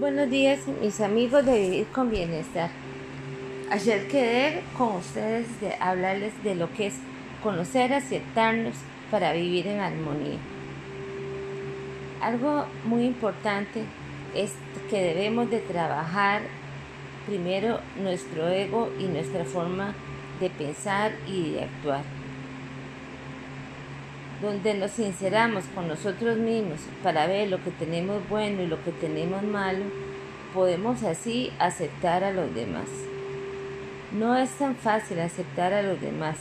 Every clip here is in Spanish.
Buenos días, mis amigos de Vivir con Bienestar. Ayer quedé con ustedes de hablarles de lo que es conocer, aceptarnos para vivir en armonía. Algo muy importante es que debemos de trabajar primero nuestro ego y nuestra forma de pensar y de actuar donde nos sinceramos con nosotros mismos para ver lo que tenemos bueno y lo que tenemos malo, podemos así aceptar a los demás. No es tan fácil aceptar a los demás,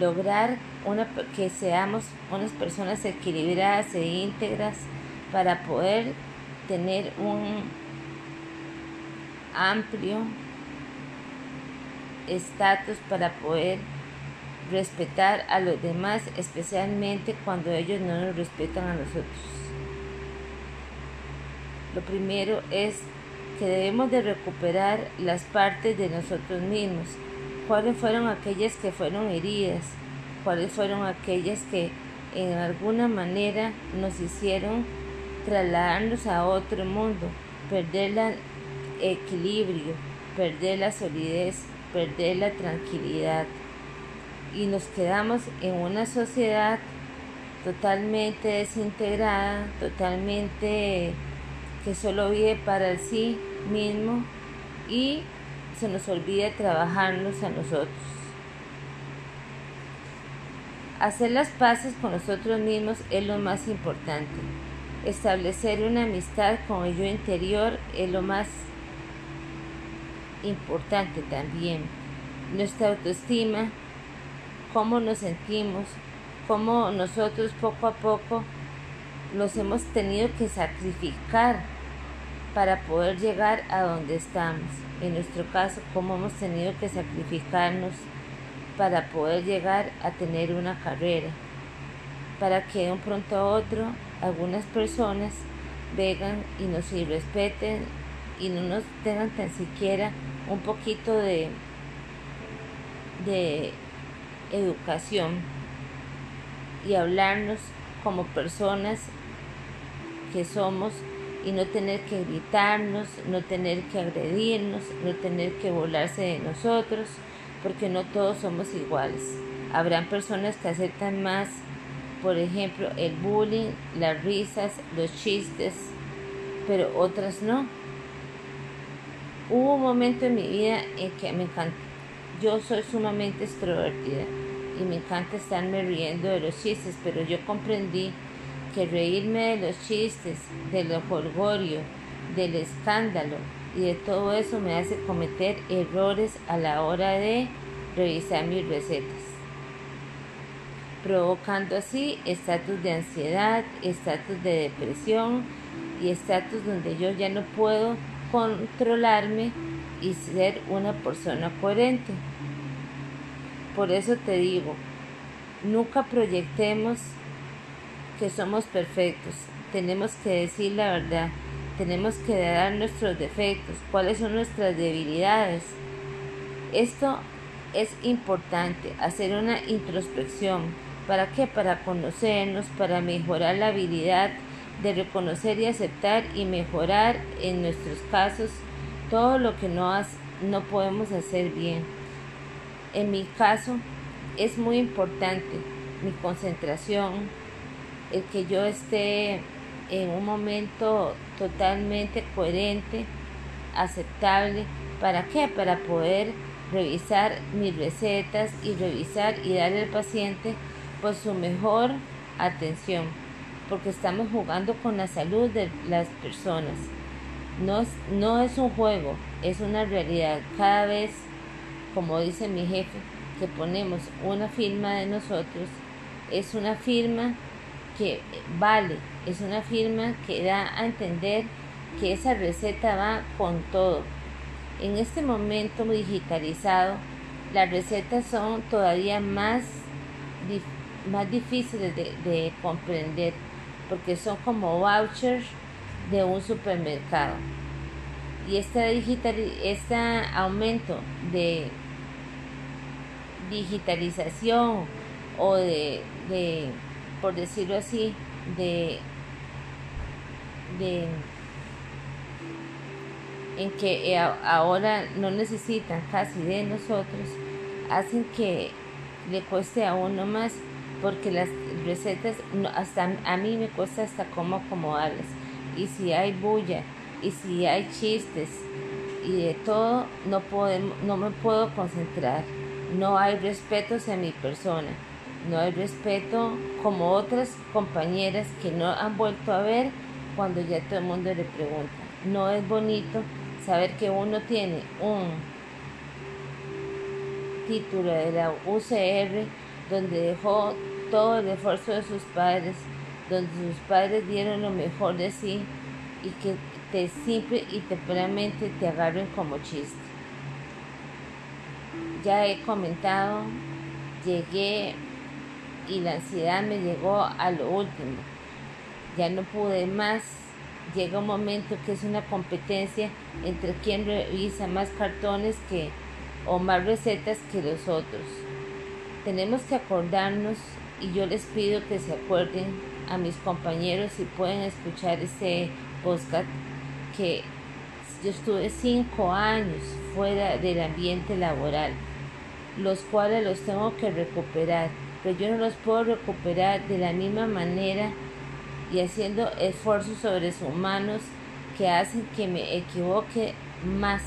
lograr una, que seamos unas personas equilibradas e íntegras para poder tener un amplio estatus para poder respetar a los demás, especialmente cuando ellos no nos respetan a nosotros. Lo primero es que debemos de recuperar las partes de nosotros mismos. ¿Cuáles fueron aquellas que fueron heridas? ¿Cuáles fueron aquellas que en alguna manera nos hicieron trasladarnos a otro mundo, perder el equilibrio, perder la solidez, perder la tranquilidad? Y nos quedamos en una sociedad totalmente desintegrada, totalmente que solo vive para sí mismo y se nos olvida trabajarnos a nosotros. Hacer las paces con nosotros mismos es lo más importante. Establecer una amistad con el yo interior es lo más importante también. Nuestra autoestima cómo nos sentimos, cómo nosotros poco a poco nos hemos tenido que sacrificar para poder llegar a donde estamos. En nuestro caso, cómo hemos tenido que sacrificarnos para poder llegar a tener una carrera. Para que de un pronto a otro algunas personas vengan y nos irrespeten y no nos tengan tan siquiera un poquito de, de educación y hablarnos como personas que somos y no tener que gritarnos, no tener que agredirnos, no tener que volarse de nosotros, porque no todos somos iguales. Habrán personas que aceptan más, por ejemplo, el bullying, las risas, los chistes, pero otras no. Hubo un momento en mi vida en que me encantó. Yo soy sumamente extrovertida y me encanta estarme riendo de los chistes, pero yo comprendí que reírme de los chistes, de los jolgorio, del escándalo y de todo eso me hace cometer errores a la hora de revisar mis recetas, provocando así estatus de ansiedad, estatus de depresión y estatus donde yo ya no puedo controlarme y ser una persona coherente. Por eso te digo, nunca proyectemos que somos perfectos. Tenemos que decir la verdad. Tenemos que dar nuestros defectos, cuáles son nuestras debilidades. Esto es importante, hacer una introspección. ¿Para qué? Para conocernos, para mejorar la habilidad de reconocer y aceptar y mejorar en nuestros casos todo lo que no, no podemos hacer bien. En mi caso es muy importante mi concentración, el que yo esté en un momento totalmente coherente, aceptable. ¿Para qué? Para poder revisar mis recetas y revisar y darle al paciente pues su mejor atención, porque estamos jugando con la salud de las personas. No es, no es un juego, es una realidad. Cada vez como dice mi jefe, que ponemos una firma de nosotros, es una firma que vale, es una firma que da a entender que esa receta va con todo. En este momento digitalizado, las recetas son todavía más, más difíciles de, de comprender porque son como vouchers de un supermercado. Y este, digital, este aumento de digitalización o de, de por decirlo así, de, de en que eh, ahora no necesitan casi de nosotros, hacen que le cueste a uno más, porque las recetas, hasta a mí me cuesta hasta cómo acomodarlas. Y si hay bulla, y si hay chistes, y de todo, no, podemos, no me puedo concentrar. No hay respeto hacia mi persona. No hay respeto como otras compañeras que no han vuelto a ver cuando ya todo el mundo le pregunta. No es bonito saber que uno tiene un título de la UCR donde dejó todo el esfuerzo de sus padres, donde sus padres dieron lo mejor de sí y que te simple y temporalmente te agarren como chiste. Ya he comentado, llegué y la ansiedad me llegó a lo último. Ya no pude más. Llega un momento que es una competencia entre quien revisa más cartones que o más recetas que los otros. Tenemos que acordarnos y yo les pido que se acuerden a mis compañeros si pueden escuchar este podcast que yo estuve cinco años fuera del ambiente laboral, los cuales los tengo que recuperar pero yo no los puedo recuperar de la misma manera y haciendo esfuerzos sobrehumanos que hacen que me equivoque más.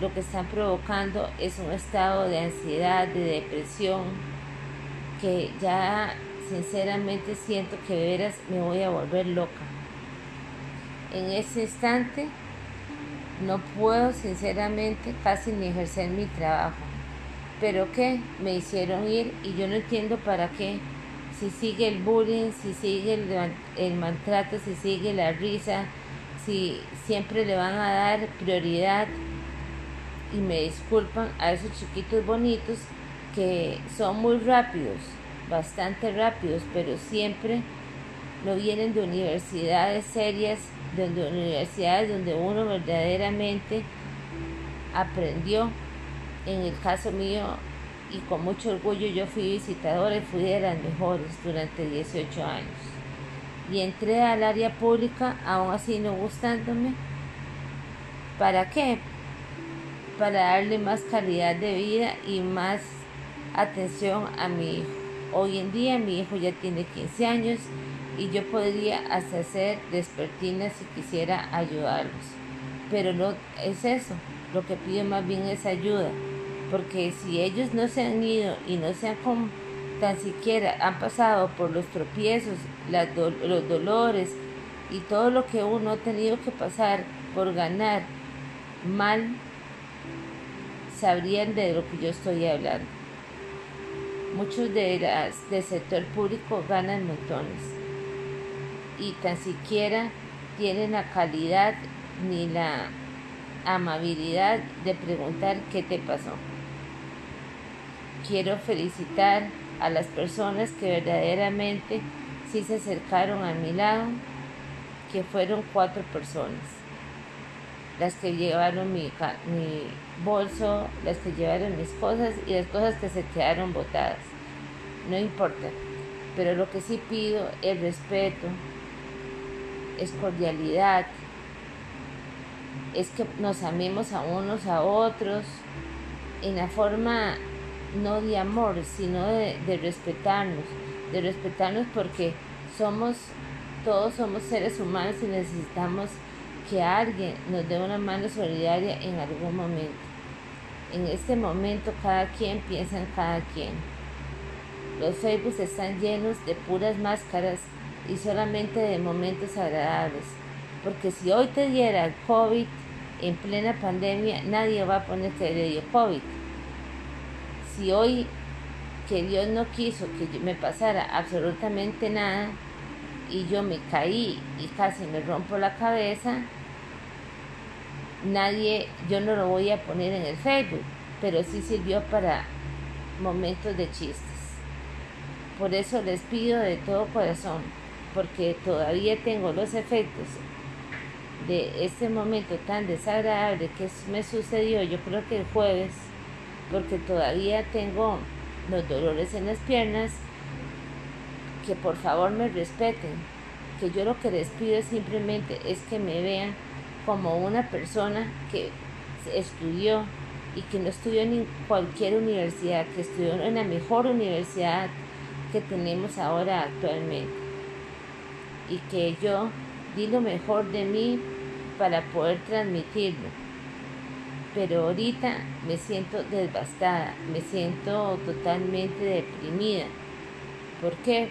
Lo que están provocando es un estado de ansiedad, de depresión, que ya sinceramente siento que de veras me voy a volver loca. En ese instante no puedo sinceramente casi ni ejercer mi trabajo pero que me hicieron ir y yo no entiendo para qué. Si sigue el bullying, si sigue el, maltrato, si sigue la risa, si siempre le van a dar prioridad y me disculpan a esos chiquitos bonitos que son muy rápidos, bastante rápidos, pero siempre no vienen de universidades serias, de universidades donde uno verdaderamente aprendió en el caso mío, y con mucho orgullo, yo fui visitadora y fui de las mejores durante 18 años. Y entré al área pública, aún así no gustándome. ¿Para qué? Para darle más calidad de vida y más atención a mi hijo. Hoy en día mi hijo ya tiene 15 años y yo podría hasta hacer despertinas si quisiera ayudarlos. Pero no es eso. Lo que pido más bien es ayuda porque si ellos no se han ido y no se han tan siquiera han pasado por los tropiezos, los dolores y todo lo que uno ha tenido que pasar por ganar mal, sabrían de lo que yo estoy hablando. Muchos de las del sector público ganan montones y tan siquiera tienen la calidad ni la amabilidad de preguntar qué te pasó. Quiero felicitar a las personas que verdaderamente sí se acercaron a mi lado, que fueron cuatro personas. Las que llevaron mi, bolso, las que llevaron mis cosas y las cosas que se quedaron botadas. No importa, pero lo que sí pido es respeto, es cordialidad, es que nos amemos a unos a otros en la forma no de amor, sino de, respetarnos, de respetarnos porque somos, todos somos seres humanos y necesitamos que alguien nos dé una mano solidaria en algún momento. En este momento cada quien piensa en cada quien. Los Facebook están llenos de puras máscaras y solamente de momentos agradables. Porque si hoy te diera el COVID en plena pandemia, nadie va a poner que le dio COVID si hoy que Dios no quiso que me pasara absolutamente nada y yo me caí y casi me rompo la cabeza, nadie, yo no lo voy a poner en el Facebook, pero sí sirvió para momentos de chistes. Por eso les pido de todo corazón, porque todavía tengo los efectos de este momento tan desagradable que me sucedió, yo creo que el jueves, porque todavía tengo los dolores en las piernas, que por favor me respeten, que yo lo que les pido simplemente es que me vean como una persona que estudió y que no estudió en cualquier universidad, que estudió en la mejor universidad que tenemos ahora actualmente. Y que yo di lo mejor de mí para poder transmitirlo. Pero ahorita me siento devastada, me siento totalmente deprimida. ¿Por qué?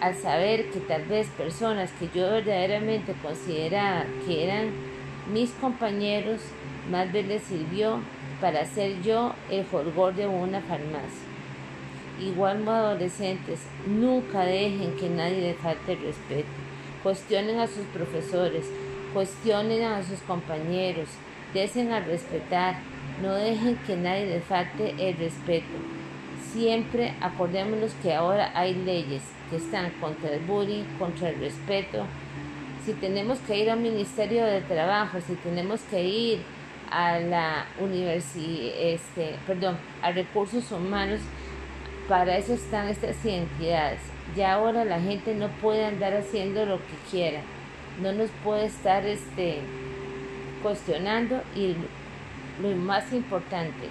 Al saber que tal vez personas que yo verdaderamente consideraba que eran mis compañeros, más bien les sirvió para ser yo el jolgor de una farmacia. Igual adolescentes, nunca dejen que nadie les falte el respeto. Cuestionen a sus profesores, cuestionen a sus compañeros, desen a respetar, no dejen que nadie les falte el respeto. Siempre acordémonos que ahora hay leyes que están contra el bullying, contra el respeto. Si tenemos que ir al Ministerio de Trabajo, si tenemos que ir a la universidad, este, perdón, a recursos humanos, para eso están estas entidades. Ya ahora la gente no puede andar haciendo lo que quiera, no nos puede estar este, cuestionando y lo más importante,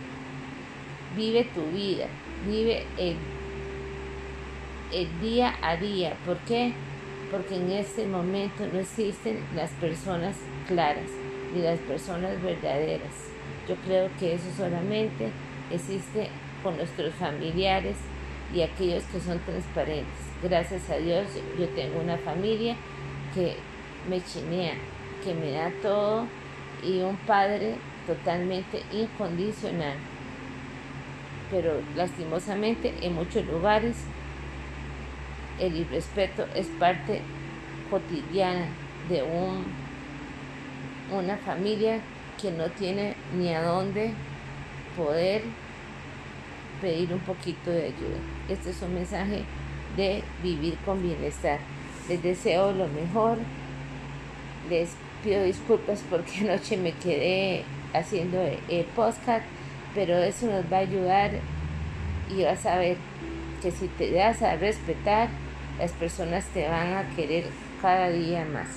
vive tu vida, vive el, día a día. ¿Por qué? Porque en este momento no existen las personas claras y las personas verdaderas. Yo creo que eso solamente existe con nuestros familiares y aquellos que son transparentes. Gracias a Dios yo tengo una familia que me chinea, que me da todo y un padre totalmente incondicional. Pero lastimosamente en muchos lugares el irrespeto es parte cotidiana de un una familia que no tiene ni a dónde poder pedir un poquito de ayuda. Este es un mensaje de vivir con bienestar. Les deseo lo mejor. Les pido disculpas porque anoche me quedé haciendo el podcast, pero eso nos va a ayudar y vas a ver que si te das a respetar, las personas te van a querer cada día más.